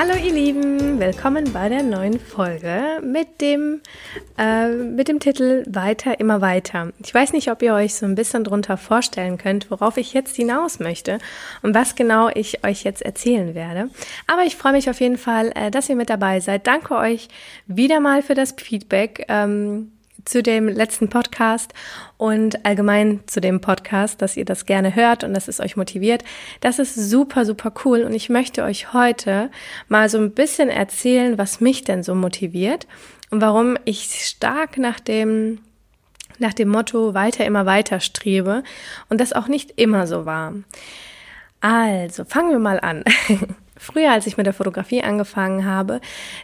Hallo ihr Lieben, willkommen bei der neuen Folge mit dem, äh, mit dem Titel Weiter, immer weiter. Ich weiß nicht, ob ihr euch so ein bisschen drunter vorstellen könnt, worauf ich jetzt hinaus möchte und was genau ich euch jetzt erzählen werde. Aber ich freue mich auf jeden Fall, äh, dass ihr mit dabei seid. Danke euch wieder mal für das Feedback. Ähm, zu dem letzten Podcast und allgemein zu dem Podcast, dass ihr das gerne hört und dass es euch motiviert. Das ist super, super cool und ich möchte euch heute mal so ein bisschen erzählen, was mich denn so motiviert und warum ich stark nach dem nach dem Motto weiter, immer weiter strebe und das auch nicht immer so war. Also, fangen wir mal an. Früher, als ich mit der Fotografie angefangen habe,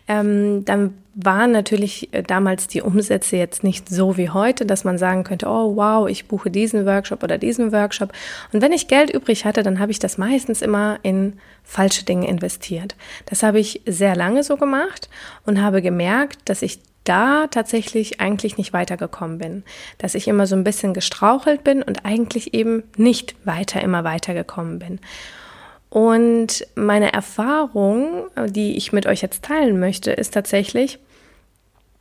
ähm, dann waren natürlich äh, damals die Umsätze jetzt nicht so wie heute, dass man sagen könnte, oh wow, ich buche diesen Workshop oder diesen Workshop. Und wenn ich Geld übrig hatte, dann habe ich das meistens immer in falsche Dinge investiert. Das habe ich sehr lange so gemacht und habe gemerkt, dass ich da tatsächlich eigentlich nicht weitergekommen bin, dass ich immer so ein bisschen gestrauchelt bin und eigentlich eben nicht weiter immer weitergekommen bin. Und meine Erfahrung, die ich mit euch jetzt teilen möchte, ist tatsächlich,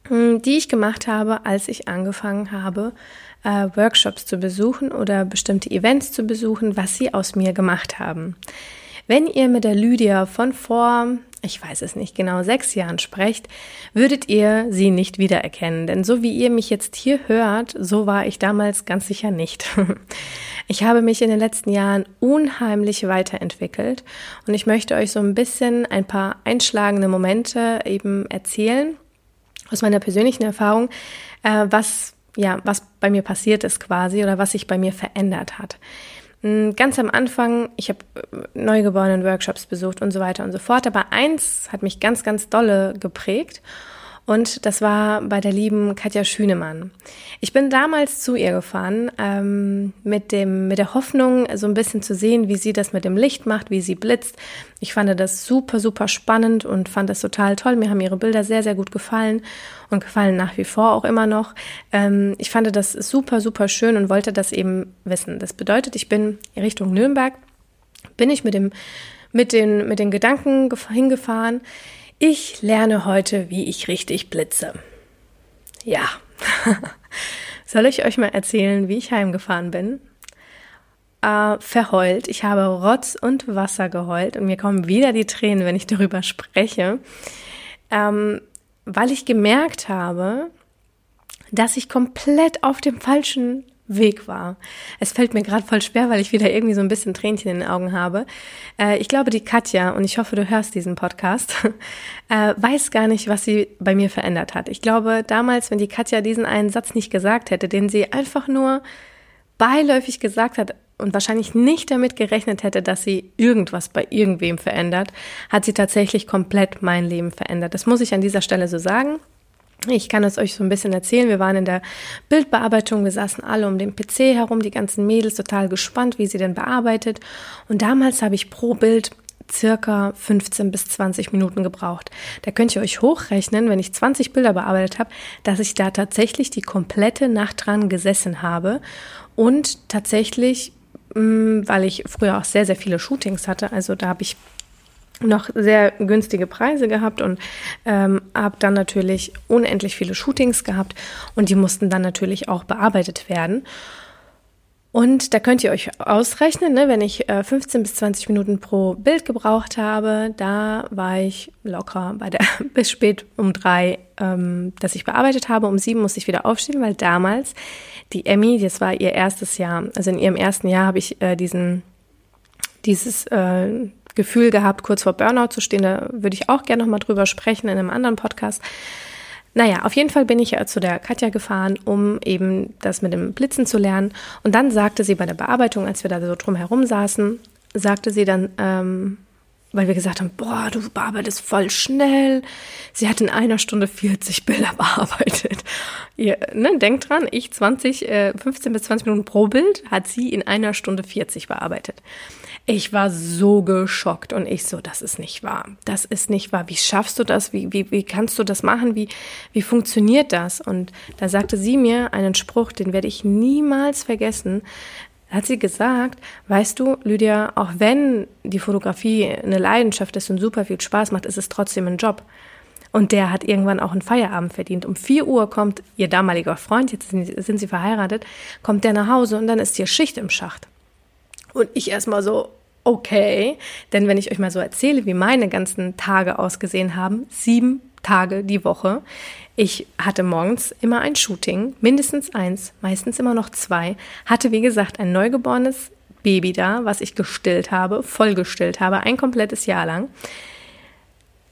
hm, die ich gemacht habe, als ich angefangen habe, äh, Workshops zu besuchen oder bestimmte Events zu besuchen, was sie aus mir gemacht haben. Wenn ihr mit der Lydia von vor ich weiß es nicht genau, sechs Jahren sprecht, würdet ihr sie nicht wiedererkennen. Denn so wie ihr mich jetzt hier hört, so war ich damals ganz sicher nicht. Ich habe mich in den letzten Jahren unheimlich weiterentwickelt und ich möchte euch so ein bisschen ein paar einschlagende Momente eben erzählen aus meiner persönlichen Erfahrung, äh, was ja, was bei mir passiert ist quasi oder was sich bei mir verändert hat. Hm, ganz am Anfang, ich habe äh, neugeborenen Workshops besucht und so weiter und so fort, aber eins hat mich ganz, ganz dolle geprägt und das war bei der lieben Katja Schünemann. Ich bin damals zu ihr gefahren ähm, mit, dem, mit der Hoffnung, so ein bisschen zu sehen, wie sie das mit dem Licht macht, wie sie blitzt. Ich fand das super, super spannend und fand das total toll. Mir haben ihre Bilder sehr, sehr gut gefallen und gefallen nach wie vor auch immer noch. Ähm, ich fand das super, super schön und wollte das eben wissen. Das bedeutet, ich bin Richtung Nürnberg, bin ich mit dem mit den, mit den Gedanken hingefahren. Ich lerne heute, wie ich richtig blitze. Ja. Soll ich euch mal erzählen, wie ich heimgefahren bin? Äh, verheult. Ich habe Rotz und Wasser geheult und mir kommen wieder die Tränen, wenn ich darüber spreche, ähm, weil ich gemerkt habe, dass ich komplett auf dem falschen Weg war. Es fällt mir gerade voll schwer, weil ich wieder irgendwie so ein bisschen Tränchen in den Augen habe. Äh, ich glaube, die Katja, und ich hoffe, du hörst diesen Podcast, äh, weiß gar nicht, was sie bei mir verändert hat. Ich glaube, damals, wenn die Katja diesen einen Satz nicht gesagt hätte, den sie einfach nur beiläufig gesagt hat und wahrscheinlich nicht damit gerechnet hätte, dass sie irgendwas bei irgendwem verändert, hat sie tatsächlich komplett mein Leben verändert. Das muss ich an dieser Stelle so sagen. Ich kann es euch so ein bisschen erzählen. Wir waren in der Bildbearbeitung, wir saßen alle um den PC herum, die ganzen Mädels total gespannt, wie sie denn bearbeitet. Und damals habe ich pro Bild circa 15 bis 20 Minuten gebraucht. Da könnt ihr euch hochrechnen, wenn ich 20 Bilder bearbeitet habe, dass ich da tatsächlich die komplette Nacht dran gesessen habe und tatsächlich, mm, weil ich früher auch sehr, sehr viele Shootings hatte, also da habe ich noch sehr günstige Preise gehabt und ähm, habe dann natürlich unendlich viele Shootings gehabt und die mussten dann natürlich auch bearbeitet werden. Und da könnt ihr euch ausrechnen, ne, wenn ich äh, 15 bis 20 Minuten pro Bild gebraucht habe, da war ich locker bei der bis spät um drei, ähm, dass ich bearbeitet habe. Um sieben musste ich wieder aufstehen, weil damals die Emmy, das war ihr erstes Jahr, also in ihrem ersten Jahr habe ich äh, diesen dieses äh, Gefühl gehabt, kurz vor Burnout zu stehen. Da würde ich auch gerne nochmal drüber sprechen in einem anderen Podcast. Naja, auf jeden Fall bin ich ja zu der Katja gefahren, um eben das mit dem Blitzen zu lernen. Und dann sagte sie bei der Bearbeitung, als wir da so drum herum saßen, sagte sie dann, ähm, weil wir gesagt haben, boah, du bearbeitest voll schnell. Sie hat in einer Stunde 40 Bilder bearbeitet. Ihr, ne, denkt dran, ich 20, äh, 15 bis 20 Minuten pro Bild, hat sie in einer Stunde 40 bearbeitet. Ich war so geschockt und ich so, das ist nicht wahr. Das ist nicht wahr. Wie schaffst du das? Wie, wie, wie kannst du das machen? Wie, wie funktioniert das? Und da sagte sie mir einen Spruch, den werde ich niemals vergessen hat sie gesagt, weißt du, Lydia, auch wenn die Fotografie eine Leidenschaft ist und super viel Spaß macht, ist es trotzdem ein Job. Und der hat irgendwann auch einen Feierabend verdient. Um vier Uhr kommt ihr damaliger Freund, jetzt sind sie verheiratet, kommt der nach Hause und dann ist hier Schicht im Schacht. Und ich erstmal so, okay, denn wenn ich euch mal so erzähle, wie meine ganzen Tage ausgesehen haben, sieben Tage die Woche. Ich hatte morgens immer ein Shooting, mindestens eins, meistens immer noch zwei. Hatte, wie gesagt, ein neugeborenes Baby da, was ich gestillt habe, vollgestillt habe, ein komplettes Jahr lang.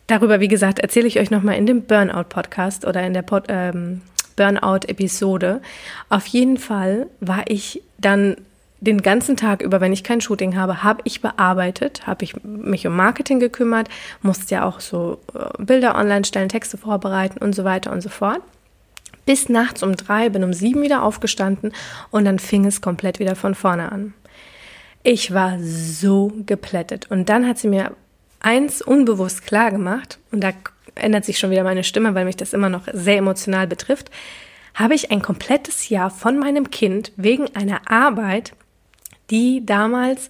Darüber, wie gesagt, erzähle ich euch nochmal in dem Burnout-Podcast oder in der ähm, Burnout-Episode. Auf jeden Fall war ich dann den ganzen Tag über, wenn ich kein Shooting habe, habe ich bearbeitet, habe ich mich um Marketing gekümmert, musste ja auch so äh, Bilder online stellen, Texte vorbereiten und so weiter und so fort. Bis nachts um drei, bin um sieben wieder aufgestanden und dann fing es komplett wieder von vorne an. Ich war so geplättet. Und dann hat sie mir eins unbewusst klar gemacht, und da ändert sich schon wieder meine Stimme, weil mich das immer noch sehr emotional betrifft, habe ich ein komplettes Jahr von meinem Kind wegen einer Arbeit die damals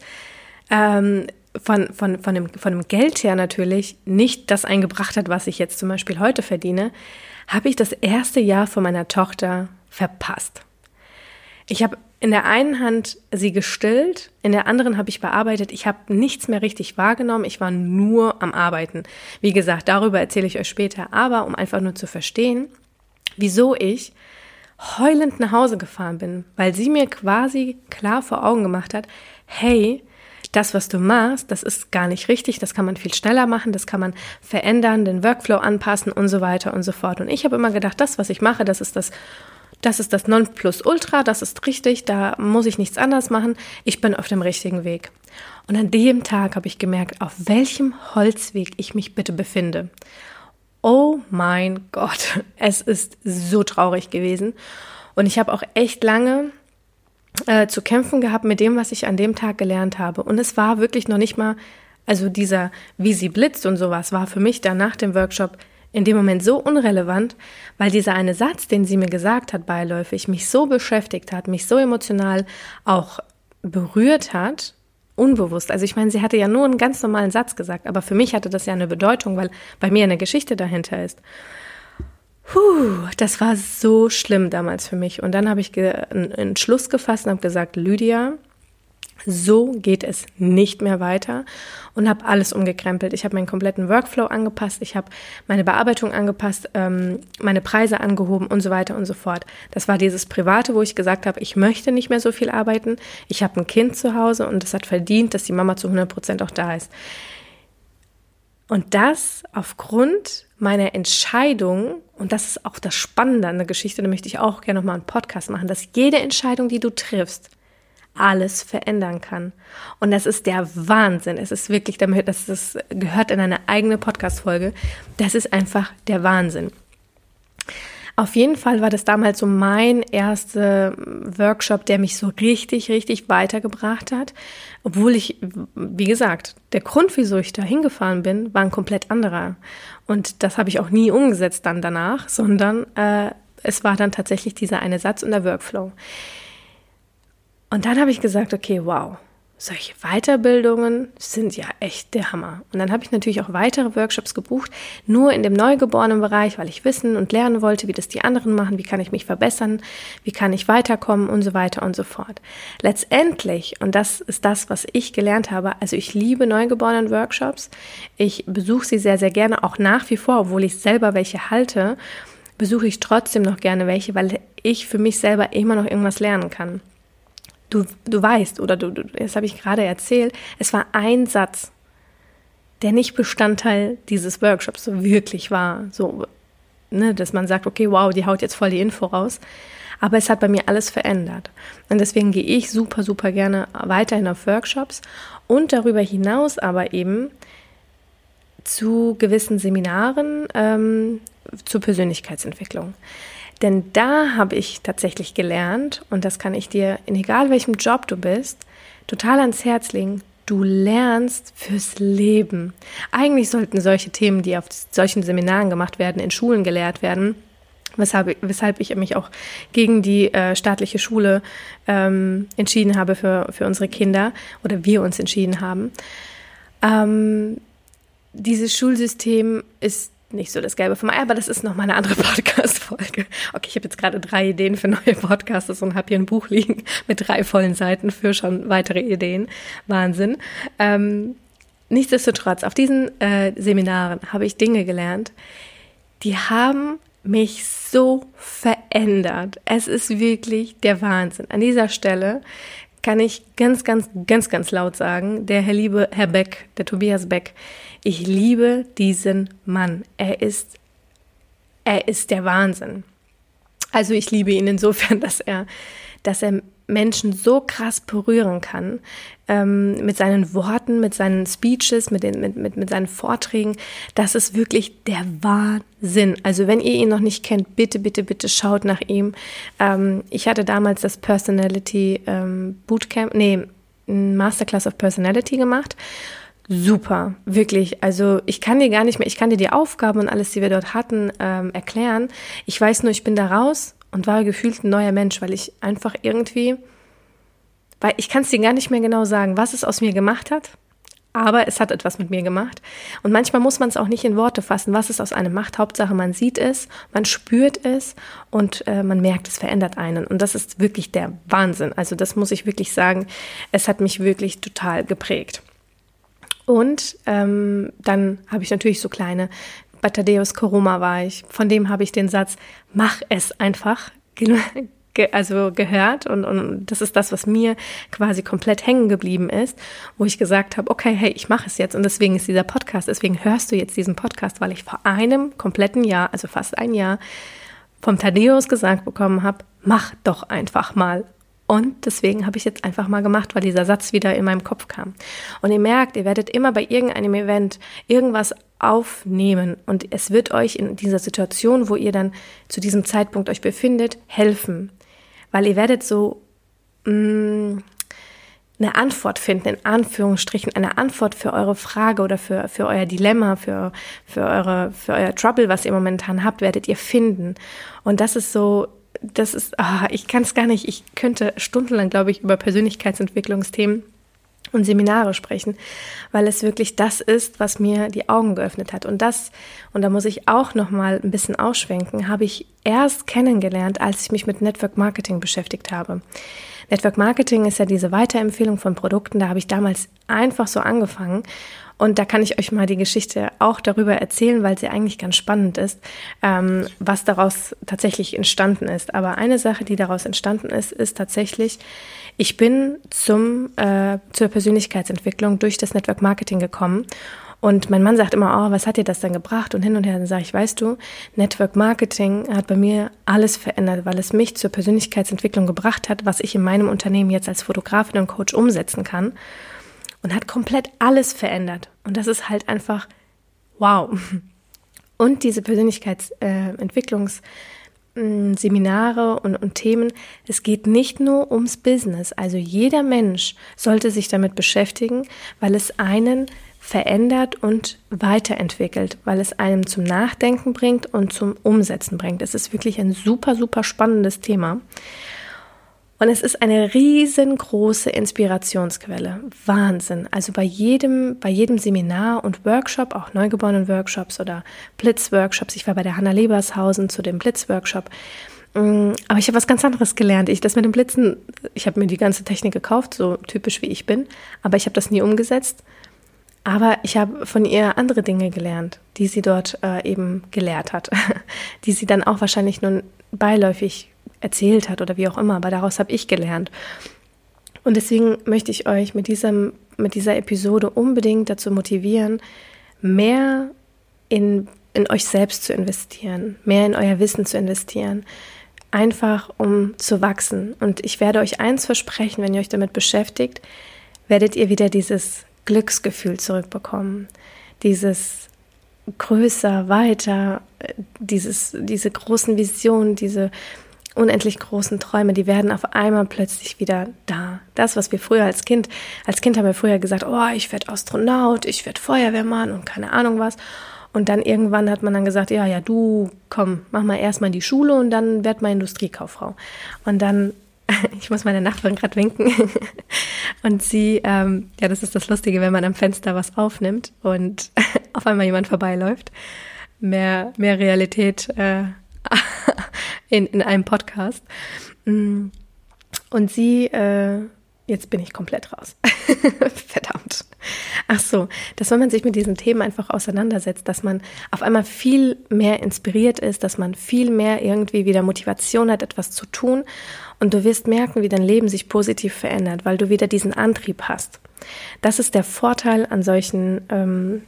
ähm, von, von, von, dem, von dem Geld her natürlich nicht das eingebracht hat, was ich jetzt zum Beispiel heute verdiene, habe ich das erste Jahr von meiner Tochter verpasst. Ich habe in der einen Hand sie gestillt, in der anderen habe ich bearbeitet. Ich habe nichts mehr richtig wahrgenommen. Ich war nur am Arbeiten. Wie gesagt, darüber erzähle ich euch später. Aber um einfach nur zu verstehen, wieso ich heulend nach Hause gefahren bin, weil sie mir quasi klar vor Augen gemacht hat, hey, das, was du machst, das ist gar nicht richtig, das kann man viel schneller machen, das kann man verändern, den Workflow anpassen und so weiter und so fort. Und ich habe immer gedacht, das, was ich mache, das ist das, das ist das Nonplusultra, das ist richtig, da muss ich nichts anders machen, ich bin auf dem richtigen Weg. Und an dem Tag habe ich gemerkt, auf welchem Holzweg ich mich bitte befinde. Oh mein Gott, es ist so traurig gewesen. Und ich habe auch echt lange äh, zu kämpfen gehabt mit dem, was ich an dem Tag gelernt habe. Und es war wirklich noch nicht mal, also dieser, wie sie blitzt und sowas, war für mich dann nach dem Workshop in dem Moment so unrelevant, weil dieser eine Satz, den sie mir gesagt hat, beiläufig, mich so beschäftigt hat, mich so emotional auch berührt hat, unbewusst. Also ich meine, sie hatte ja nur einen ganz normalen Satz gesagt, aber für mich hatte das ja eine Bedeutung, weil bei mir eine Geschichte dahinter ist. Puh, das war so schlimm damals für mich. Und dann habe ich einen Entschluss gefasst und habe gesagt, Lydia, so geht es nicht mehr weiter und habe alles umgekrempelt. Ich habe meinen kompletten Workflow angepasst, ich habe meine Bearbeitung angepasst, ähm, meine Preise angehoben und so weiter und so fort. Das war dieses Private, wo ich gesagt habe, ich möchte nicht mehr so viel arbeiten. Ich habe ein Kind zu Hause und es hat verdient, dass die Mama zu 100 Prozent auch da ist. Und das aufgrund meiner Entscheidung, und das ist auch das Spannende an der Geschichte, da möchte ich auch gerne nochmal einen Podcast machen, dass jede Entscheidung, die du triffst, alles verändern kann. Und das ist der Wahnsinn. Es ist wirklich, damit, das ist, gehört in eine eigene Podcast-Folge. Das ist einfach der Wahnsinn. Auf jeden Fall war das damals so mein erster Workshop, der mich so richtig, richtig weitergebracht hat. Obwohl ich, wie gesagt, der Grund, wieso ich da hingefahren bin, war ein komplett anderer. Und das habe ich auch nie umgesetzt dann danach, sondern äh, es war dann tatsächlich dieser eine Satz und der Workflow. Und dann habe ich gesagt, okay, wow, solche Weiterbildungen sind ja echt der Hammer. Und dann habe ich natürlich auch weitere Workshops gebucht, nur in dem neugeborenen Bereich, weil ich wissen und lernen wollte, wie das die anderen machen, wie kann ich mich verbessern, wie kann ich weiterkommen und so weiter und so fort. Letztendlich, und das ist das, was ich gelernt habe, also ich liebe neugeborenen Workshops. Ich besuche sie sehr, sehr gerne, auch nach wie vor, obwohl ich selber welche halte, besuche ich trotzdem noch gerne welche, weil ich für mich selber immer noch irgendwas lernen kann. Du, du weißt, oder du, du das habe ich gerade erzählt, es war ein Satz, der nicht Bestandteil dieses Workshops wirklich war. So, ne, dass man sagt, okay, wow, die haut jetzt voll die Info raus. Aber es hat bei mir alles verändert. Und deswegen gehe ich super, super gerne weiterhin auf Workshops und darüber hinaus aber eben zu gewissen Seminaren ähm, zur Persönlichkeitsentwicklung. Denn da habe ich tatsächlich gelernt, und das kann ich dir in egal welchem Job du bist, total ans Herz legen. Du lernst fürs Leben. Eigentlich sollten solche Themen, die auf solchen Seminaren gemacht werden, in Schulen gelehrt werden. Weshalb, weshalb ich mich auch gegen die äh, staatliche Schule ähm, entschieden habe für, für unsere Kinder oder wir uns entschieden haben. Ähm, dieses Schulsystem ist nicht so das Gelbe vom Ei, aber das ist nochmal eine andere Podcast-Folge. Okay, ich habe jetzt gerade drei Ideen für neue Podcasts und habe hier ein Buch liegen mit drei vollen Seiten für schon weitere Ideen. Wahnsinn. Ähm, nichtsdestotrotz, auf diesen äh, Seminaren habe ich Dinge gelernt, die haben mich so verändert. Es ist wirklich der Wahnsinn. An dieser Stelle kann ich ganz, ganz, ganz, ganz laut sagen, der Herr liebe Herr Beck, der Tobias Beck, ich liebe diesen Mann. Er ist, er ist der Wahnsinn. Also ich liebe ihn insofern, dass er, dass er Menschen so krass berühren kann, ähm, mit seinen Worten, mit seinen Speeches, mit, den, mit, mit, mit seinen Vorträgen. Das ist wirklich der Wahnsinn. Also wenn ihr ihn noch nicht kennt, bitte, bitte, bitte schaut nach ihm. Ähm, ich hatte damals das Personality ähm, Bootcamp, nee, Masterclass of Personality gemacht super, wirklich. Also ich kann dir gar nicht mehr, ich kann dir die Aufgaben und alles, die wir dort hatten, ähm, erklären. Ich weiß nur, ich bin da raus und war gefühlt ein neuer Mensch, weil ich einfach irgendwie, weil ich kann es dir gar nicht mehr genau sagen, was es aus mir gemacht hat, aber es hat etwas mit mir gemacht. Und manchmal muss man es auch nicht in Worte fassen, was es aus einem macht. Hauptsache, man sieht es, man spürt es und äh, man merkt, es verändert einen. Und das ist wirklich der Wahnsinn. Also das muss ich wirklich sagen. Es hat mich wirklich total geprägt. Und ähm, dann habe ich natürlich so kleine, bei Thaddeus Koroma war ich, von dem habe ich den Satz, mach es einfach, also gehört. Und, und das ist das, was mir quasi komplett hängen geblieben ist, wo ich gesagt habe, okay, hey, ich mache es jetzt. Und deswegen ist dieser Podcast, deswegen hörst du jetzt diesen Podcast, weil ich vor einem kompletten Jahr, also fast ein Jahr, vom Thaddeus gesagt bekommen habe, mach doch einfach mal und deswegen habe ich jetzt einfach mal gemacht, weil dieser Satz wieder in meinem Kopf kam. Und ihr merkt, ihr werdet immer bei irgendeinem Event irgendwas aufnehmen und es wird euch in dieser Situation, wo ihr dann zu diesem Zeitpunkt euch befindet, helfen. Weil ihr werdet so mh, mm, eine Antwort finden, in Anführungsstrichen, eine Antwort für eure Frage oder für, für euer Dilemma, für, für, eure, für euer Trouble, was ihr momentan habt, werdet ihr finden. Und das ist so das ist, ah, ich kann es gar nicht, ich könnte stundenlang, glaube ich, über Persönlichkeitsentwicklungsthemen und Seminare sprechen, weil es wirklich das ist, was mir die Augen geöffnet hat. Und das, und da muss ich auch noch mal ein bisschen ausschwenken, habe ich erst kennengelernt, als ich mich mit Network Marketing beschäftigt habe. Network Marketing ist ja diese Weiterempfehlung von Produkten. Da habe ich damals einfach so angefangen und da kann ich euch mal die Geschichte auch darüber erzählen, weil sie eigentlich ganz spannend ist, ähm, was daraus tatsächlich entstanden ist. Aber eine Sache, die daraus entstanden ist, ist tatsächlich, ich bin zum, äh, zur Persönlichkeitsentwicklung durch das Network Marketing gekommen. Und mein Mann sagt immer, oh, was hat dir das denn gebracht? Und hin und her, dann sage ich, weißt du, Network Marketing hat bei mir alles verändert, weil es mich zur Persönlichkeitsentwicklung gebracht hat, was ich in meinem Unternehmen jetzt als Fotografin und Coach umsetzen kann und hat komplett alles verändert. Und das ist halt einfach wow. Und diese Persönlichkeitsentwicklungsseminare und, und Themen, es geht nicht nur ums Business. Also jeder Mensch sollte sich damit beschäftigen, weil es einen verändert und weiterentwickelt, weil es einem zum Nachdenken bringt und zum Umsetzen bringt. Es ist wirklich ein super, super spannendes Thema. Und es ist eine riesengroße Inspirationsquelle. Wahnsinn. Also bei jedem, bei jedem Seminar und Workshop, auch Neugeborenen-Workshops oder Blitz-Workshops. Ich war bei der Hanna Lebershausen zu dem Blitz-Workshop. Mm, aber ich habe was ganz anderes gelernt. Ich das mit dem Blitzen, ich habe mir die ganze Technik gekauft, so typisch wie ich bin, aber ich habe das nie umgesetzt. Aber ich habe von ihr andere Dinge gelernt, die sie dort äh, eben gelehrt hat, die sie dann auch wahrscheinlich nur beiläufig erzählt hat oder wie auch immer, aber daraus habe ich gelernt. Und deswegen möchte ich euch mit, diesem, mit dieser Episode unbedingt dazu motivieren, mehr in, in euch selbst zu investieren, mehr in euer Wissen zu investieren, einfach um zu wachsen. Und ich werde euch eins versprechen, wenn ihr euch damit beschäftigt, werdet ihr wieder dieses Glücksgefühl zurückbekommen, dieses größer, weiter, dieses, diese großen Visionen, diese unendlich großen Träume, die werden auf einmal plötzlich wieder da. Das, was wir früher als Kind, als Kind haben wir früher gesagt, oh, ich werde Astronaut, ich werde Feuerwehrmann und keine Ahnung was. Und dann irgendwann hat man dann gesagt, ja, ja, du, komm, mach mal erstmal die Schule und dann werd mal Industriekauffrau. Und dann, ich muss meine Nachbarin gerade winken. Und sie, ähm, ja, das ist das Lustige, wenn man am Fenster was aufnimmt und auf einmal jemand vorbeiläuft. Mehr, mehr Realität äh, in, in einem Podcast. Mm. Und sie, äh, jetzt bin ich komplett raus. Verdammt. Ach so, dass wenn man sich mit diesen Themen einfach auseinandersetzt, dass man auf einmal viel mehr inspiriert ist, dass man viel mehr irgendwie wieder Motivation hat, etwas zu tun. Und du wirst merken, wie dein Leben sich positiv verändert, weil du wieder diesen Antrieb hast. Das ist der Vorteil an solchen ähm,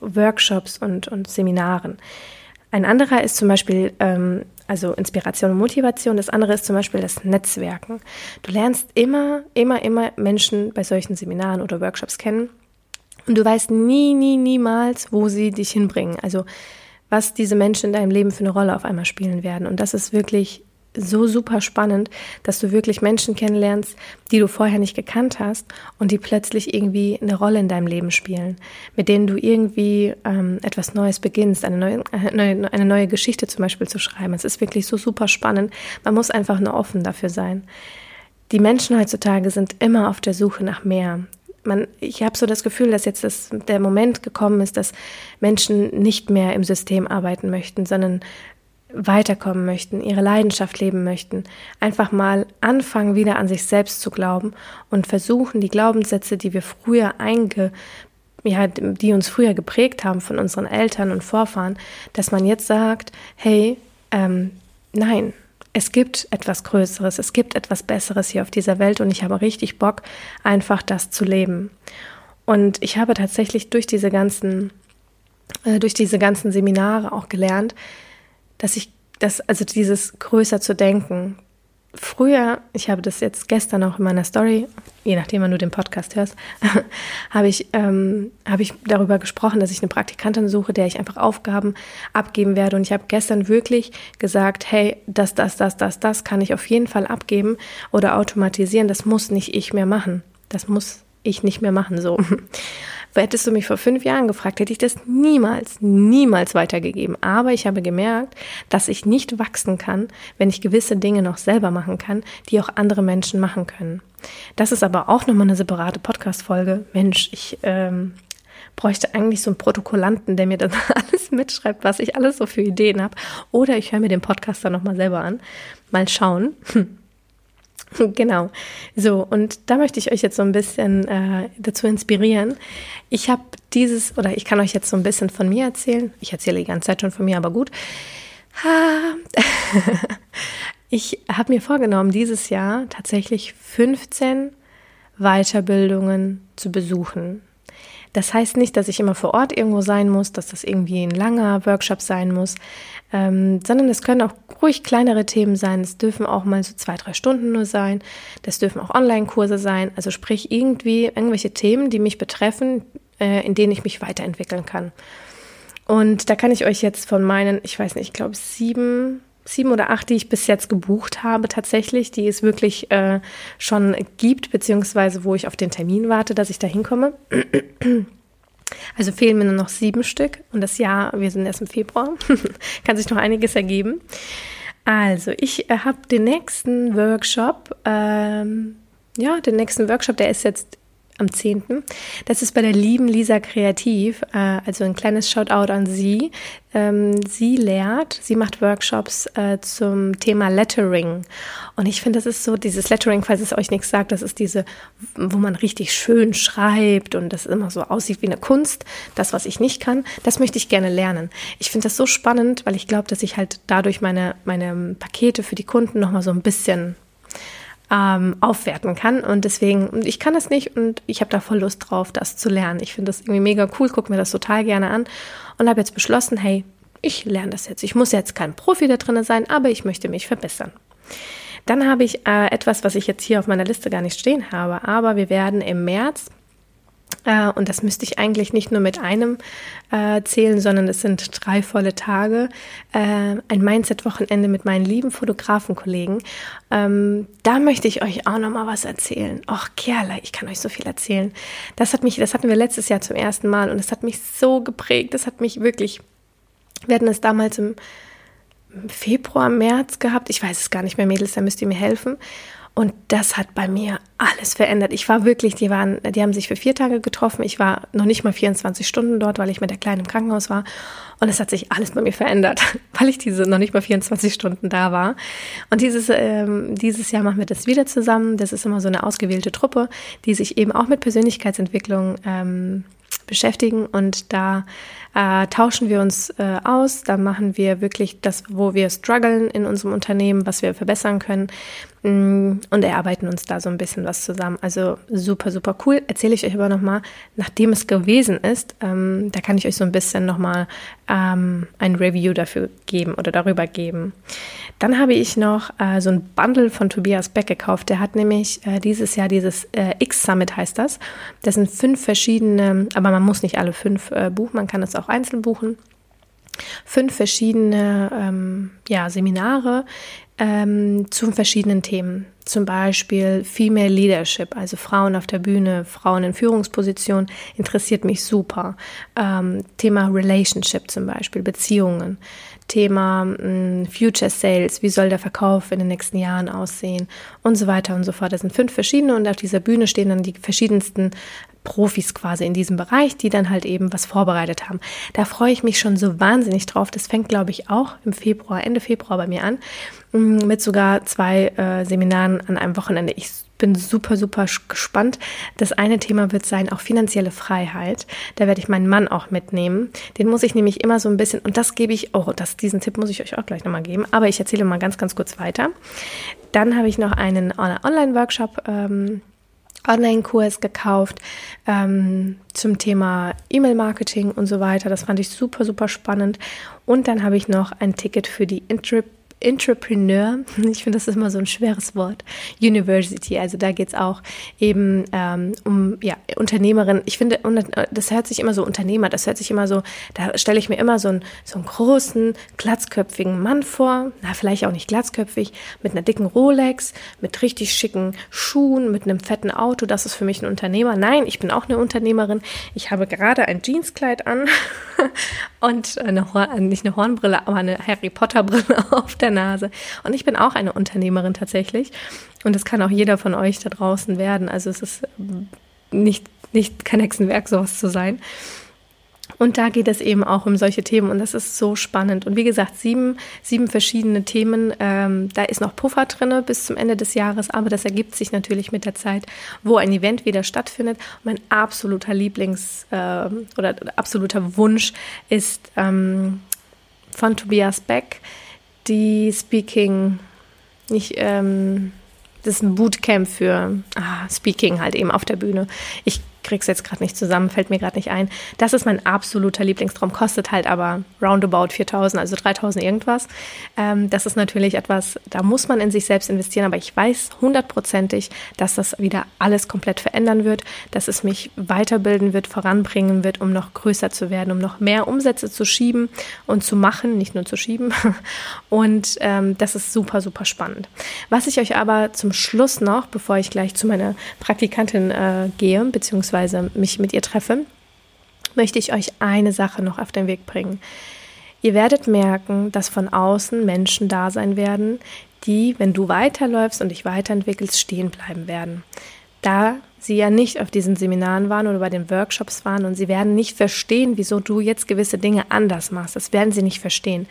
Workshops und, und Seminaren. Ein anderer ist zum Beispiel ähm, also Inspiration und Motivation. Das andere ist zum Beispiel das Netzwerken. Du lernst immer, immer, immer Menschen bei solchen Seminaren oder Workshops kennen und du weißt nie, nie, niemals, wo sie dich hinbringen. Also was diese Menschen in deinem Leben für eine Rolle auf einmal spielen werden. Und das ist wirklich so super spannend, dass du wirklich Menschen kennenlernst, die du vorher nicht gekannt hast und die plötzlich irgendwie eine Rolle in deinem Leben spielen, mit denen du irgendwie ähm, etwas Neues beginnst, eine neue, eine, eine neue Geschichte zum Beispiel zu schreiben. Es ist wirklich so super spannend. Man muss einfach nur offen dafür sein. Die Menschen heutzutage sind immer auf der Suche nach mehr. Man, ich habe so das Gefühl, dass jetzt das, der Moment gekommen ist, dass Menschen nicht mehr im System arbeiten möchten, sondern weiterkommen möchten, ihre Leidenschaft leben möchten, einfach mal anfangen, wieder an sich selbst zu glauben und versuchen, die Glaubenssätze, die wir früher einge, ja, die uns früher geprägt haben von unseren Eltern und Vorfahren, dass man jetzt sagt, hey, ähm, nein, es gibt etwas Größeres, es gibt etwas Besseres hier auf dieser Welt und ich habe richtig Bock, einfach das zu leben. Und ich habe tatsächlich durch diese ganzen, äh, durch diese ganzen Seminare auch gelernt, dass ich das, also dieses größer zu denken. Früher, ich habe das jetzt gestern auch in meiner Story, je nachdem, wann du den Podcast hörst, habe ich, ähm, habe ich darüber gesprochen, dass ich eine Praktikantin suche, der ich einfach Aufgaben abgeben werde. Und ich habe gestern wirklich gesagt, hey, das, das, das, das, das kann ich auf jeden Fall abgeben oder automatisieren. Das muss nicht ich mehr machen. Das muss ich nicht mehr machen so. Hättest du mich vor fünf Jahren gefragt, hätte ich das niemals, niemals weitergegeben. Aber ich habe gemerkt, dass ich nicht wachsen kann, wenn ich gewisse Dinge noch selber machen kann, die auch andere Menschen machen können. Das ist aber auch nochmal eine separate Podcast-Folge. Mensch, ich ähm, bräuchte eigentlich so einen Protokollanten, der mir dann alles mitschreibt, was ich alles so für Ideen habe. Oder ich höre mir den Podcast dann nochmal selber an. Mal schauen. Hm. Genau. So, und da möchte ich euch jetzt so ein bisschen äh, dazu inspirieren. Ich habe dieses, oder ich kann euch jetzt so ein bisschen von mir erzählen. Ich erzähle die ganze Zeit schon von mir, aber gut. ich habe mir vorgenommen, dieses Jahr tatsächlich 15 Weiterbildungen zu besuchen. Das heißt nicht, dass ich immer vor Ort irgendwo sein muss, dass das irgendwie ein langer Workshop sein muss, ähm, sondern es können auch ruhig kleinere Themen sein. Es dürfen auch mal so zwei, drei Stunden nur sein. Das dürfen auch Online-Kurse sein. Also sprich irgendwie irgendwelche Themen, die mich betreffen, äh, in denen ich mich weiterentwickeln kann. Und da kann ich euch jetzt von meinen, ich weiß nicht, ich glaube sieben sieben oder acht, die ich bis jetzt gebucht habe tatsächlich, die es wirklich äh, schon gibt, beziehungsweise wo ich auf den Termin warte, dass ich da hinkomme. Also fehlen mir nur noch sieben Stück und das Jahr, wir sind erst im Februar, kann sich noch einiges ergeben. Also ich äh, habe den nächsten Workshop, ähm, ja, den nächsten Workshop, der ist jetzt am 10. Das ist bei der lieben Lisa Kreativ, äh, also ein kleines Shoutout an sie. Ähm, sie lehrt, sie macht Workshops äh, zum Thema Lettering. Und ich finde, das ist so, dieses Lettering, falls es euch nichts sagt, das ist diese, wo man richtig schön schreibt und das immer so aussieht wie eine Kunst. Das, was ich nicht kann, das möchte ich gerne lernen. Ich finde das so spannend, weil ich glaube, dass ich halt dadurch meine, meine Pakete für die Kunden nochmal so ein bisschen ähm, aufwerten kann. Und deswegen, ich kann das nicht und ich habe da voll Lust drauf, das zu lernen. Ich finde das irgendwie mega cool, gucke mir das total gerne an und habe jetzt beschlossen, hey, ich lerne das jetzt. Ich muss jetzt kein Profi da drin sein, aber ich möchte mich verbessern. Dann habe ich äh, etwas, was ich jetzt hier auf meiner Liste gar nicht stehen habe, aber wir werden im März Äh, und das müsste ich eigentlich nicht nur mit einem äh, zählen, sondern es sind drei volle Tage. Äh, ein Mindset-Wochenende mit meinen lieben Fotografenkollegen. Ähm, da möchte ich euch auch noch mal was erzählen. Och, Kerle, ich kann euch so viel erzählen. Das hat mich, das hatten wir letztes Jahr zum ersten Mal und es hat mich so geprägt. Das hat mich wirklich. Wir hatten es damals im Februar, März gehabt. Ich weiß es gar nicht mehr, Mädels, da müsst ihr mir helfen. Und das hat bei mir alles verändert. Ich war wirklich, die waren, die haben sich für vier Tage getroffen. Ich war noch nicht mal 24 Stunden dort, weil ich mit der Kleinen im Krankenhaus war. Und es hat sich alles bei mir verändert, weil ich diese noch nicht mal 24 Stunden da war. Und dieses, ähm, dieses Jahr machen wir das wieder zusammen. Das ist immer so eine ausgewählte Truppe, die sich eben auch mit Persönlichkeitsentwicklung ähm, beschäftigen. Und da äh, tauschen wir uns äh, aus. Da machen wir wirklich das, wo wir strugglen in unserem Unternehmen, was wir verbessern können. Mm, und erarbeiten uns da so ein bisschen was zusammen. Also super, super cool. Erzähle ich euch aber nochmal, nachdem es gewesen ist, ähm, da kann ich euch so ein bisschen nochmal ähm, ein Review dafür geben oder darüber geben. Dann habe ich noch äh, so ein Bundle von Tobias Beck gekauft. Der hat nämlich äh, dieses Jahr dieses äh, X-Summit heißt das. Das sind fünf verschiedene, aber man muss nicht alle fünf äh, buchen, man kann es auch einzeln buchen fünf verschiedene ähm, ja, Seminare ähm, zu verschiedenen Themen. Zum Beispiel Female Leadership, also Frauen auf der Bühne, Frauen in Führungspositionen, interessiert mich super. Ähm, Thema Relationship zum Beispiel, Beziehungen. Thema mh, hm, Future Sales, wie soll der Verkauf in den nächsten Jahren aussehen und so weiter und so fort. Das sind fünf verschiedene und auf dieser Bühne stehen dann die verschiedensten Profis quasi in diesem Bereich, die dann halt eben was vorbereitet haben. Da freue ich mich schon so wahnsinnig drauf. Das fängt, glaube ich, auch im Februar, Ende Februar bei mir an, mm, mit sogar zwei äh, Seminaren an einem Wochenende. Ich bin super, super gespannt. Das eine Thema wird sein, auch finanzielle Freiheit. Da werde ich meinen Mann auch mitnehmen. Den muss ich nämlich immer so ein bisschen, und das gebe ich, oh, das, diesen Tipp muss ich euch auch gleich nochmal geben, aber ich erzähle mal ganz, ganz kurz weiter. Dann habe ich noch einen Online-Workshop ähm, Online-Kurs gekauft ähm, zum Thema E-Mail-Marketing und so weiter. Das fand ich super, super spannend. Und dann habe ich noch ein Ticket für die Intrip Entrepreneur, ich finde, das ist immer so ein schweres Wort, University, also da geht es auch eben ähm, um ja, Unternehmerin. Ich finde, das hört sich immer so Unternehmer, das hört sich immer so, da stelle ich mir immer so einen, so einen großen, glatzköpfigen Mann vor, na, vielleicht auch nicht glatzköpfig, mit einer dicken Rolex, mit richtig schicken Schuhen, mit einem fetten Auto, das ist für mich ein Unternehmer. Nein, ich bin auch eine Unternehmerin. Ich habe gerade ein Jeanskleid an und eine, nicht eine Hornbrille, aber eine Harry Potter Brille auf der Nase. Und ich bin auch eine Unternehmerin tatsächlich. Und das kann auch jeder von euch da draußen werden. Also es ist nicht, nicht kein Hexenwerk, sowas zu sein. Und da geht es eben auch um solche Themen und das ist so spannend. Und wie gesagt, sieben, sieben verschiedene Themen. Ähm, da ist noch Puffer drin bis zum Ende des Jahres, aber das ergibt sich natürlich mit der Zeit, wo ein Event wieder stattfindet. Mein absoluter Lieblings- äh, oder absoluter Wunsch ist ähm, von Tobias Beck die Speaking, nicht, ähm, das ist ein Bootcamp für ah, Speaking halt eben auf der Bühne. Ich krieg's jetzt gerade nicht zusammen, fällt mir gerade nicht ein. Das ist mein absoluter Lieblingstraum, kostet halt aber roundabout 4000, also 3000 irgendwas. Ähm, das ist natürlich etwas, da muss man in sich selbst investieren, aber ich weiß hundertprozentig, dass das wieder alles komplett verändern wird, dass es mich weiterbilden wird, voranbringen wird, um noch größer zu werden, um noch mehr Umsätze zu schieben und zu machen, nicht nur zu schieben. Und ähm, das ist super, super spannend. Was ich euch aber zum Schluss noch, bevor ich gleich zu meiner Praktikantin äh, gehe, beziehungsweise beziehungsweise mich mit ihr treffe, möchte ich euch eine Sache noch auf den Weg bringen. Ihr werdet merken, dass von außen Menschen da sein werden, die, wenn du weiterläufst und dich weiterentwickelst, stehen bleiben werden. Da sie ja nicht auf diesen Seminaren waren oder bei den Workshops waren und sie werden nicht verstehen, wieso du jetzt gewisse Dinge anders machst. Das werden sie nicht verstehen.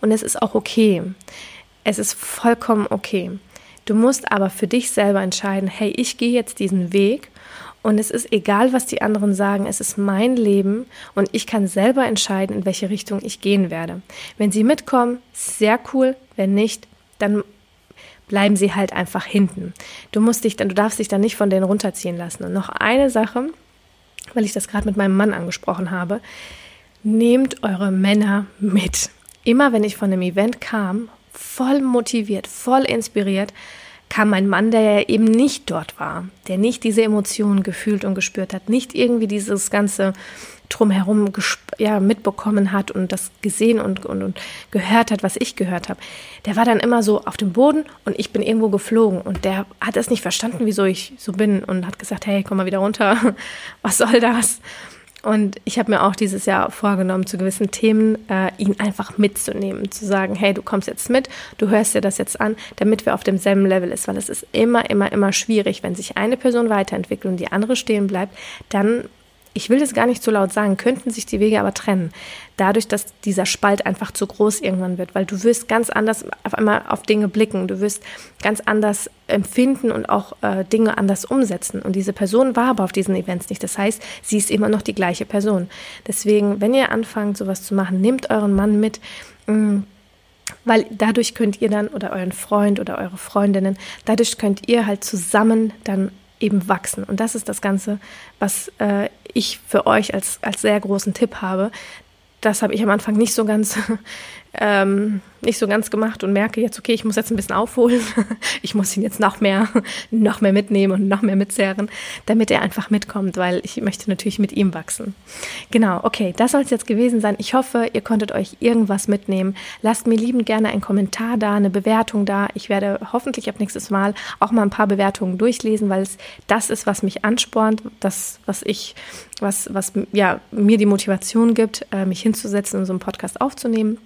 Und es ist auch okay. Es ist vollkommen okay. Du musst aber für dich selber entscheiden, hey, ich gehe jetzt diesen Weg und es ist egal, was die anderen sagen, es ist mein Leben und ich kann selber entscheiden, in welche Richtung ich gehen werde. Wenn sie mitkommen, sehr cool, wenn nicht, dann bleiben sie halt einfach hinten. Du musst dich dann, du darfst dich dann nicht von denen runterziehen lassen. Und noch eine Sache, weil ich das gerade mit meinem Mann angesprochen habe, nehmt eure Männer mit. Immer wenn ich von einem Event kam, voll motiviert, voll inspiriert, kam mein Mann, der ja eben nicht dort war, der nicht diese Emotionen gefühlt und gespürt hat, nicht irgendwie dieses ganze drumherum ja, mitbekommen hat und das gesehen und, und, und gehört hat, was ich gehört habe, der war dann immer so auf dem Boden und ich bin irgendwo geflogen und der hat es nicht verstanden, wieso ich so bin und hat gesagt, hey, komm mal wieder runter, was soll das? Und ich habe mir auch dieses Jahr vorgenommen, zu gewissen Themen äh, ihn einfach mitzunehmen, zu sagen, hey, du kommst jetzt mit, du hörst dir das jetzt an, damit wir auf demselben Level ist, weil es ist immer, immer, immer schwierig, wenn sich eine Person weiterentwickelt und die andere stehen bleibt, dann ich will das gar nicht so laut sagen, könnten sich die Wege aber trennen. Dadurch, dass dieser Spalt einfach zu groß irgendwann wird, weil du wirst ganz anders auf einmal auf Dinge blicken, du wirst ganz anders empfinden und auch äh, Dinge anders umsetzen. Und diese Person war aber auf diesen Events nicht. Das heißt, sie ist immer noch die gleiche Person. Deswegen, wenn ihr anfangt, sowas zu machen, nehmt euren Mann mit. Mh, mm, weil dadurch könnt ihr dann oder euren Freund oder eure Freundinnen, dadurch könnt ihr halt zusammen dann eben wachsen. Und das ist das Ganze, was äh, ich für euch als, als sehr großen Tipp habe. Das habe ich am Anfang nicht so ganz ähm, nicht so ganz gemacht und merke jetzt, okay, ich muss jetzt ein bisschen aufholen. Ich muss ihn jetzt noch mehr, noch mehr mitnehmen und noch mehr mitzehren, damit er einfach mitkommt, weil ich möchte natürlich mit ihm wachsen. Genau, okay, das soll es jetzt gewesen sein. Ich hoffe, ihr konntet euch irgendwas mitnehmen. Lasst mir liebend gerne einen Kommentar da, eine Bewertung da. Ich werde hoffentlich ab nächstes Mal auch mal ein paar Bewertungen durchlesen, weil es das ist, was mich anspornt, das, was ich, was, was ja, mir die Motivation gibt, äh, mich hinzusetzen und so einen Podcast aufzunehmen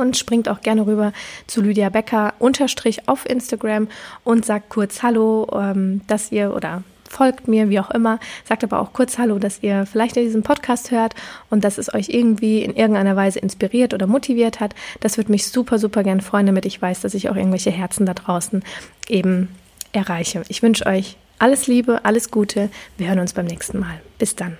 und springt auch gerne rüber zu Lydia Becker unterstrich auf Instagram und sagt kurz Hallo, ähm, dass ihr oder folgt mir, wie auch immer, sagt aber auch kurz Hallo, dass ihr vielleicht diesen Podcast hört und dass es euch irgendwie in irgendeiner Weise inspiriert oder motiviert hat. Das würde mich super, super gern freuen, damit ich weiß, dass ich auch irgendwelche Herzen da draußen eben erreiche. Ich wünsche euch alles Liebe, alles Gute. Wir hören uns beim nächsten Mal. Bis dann.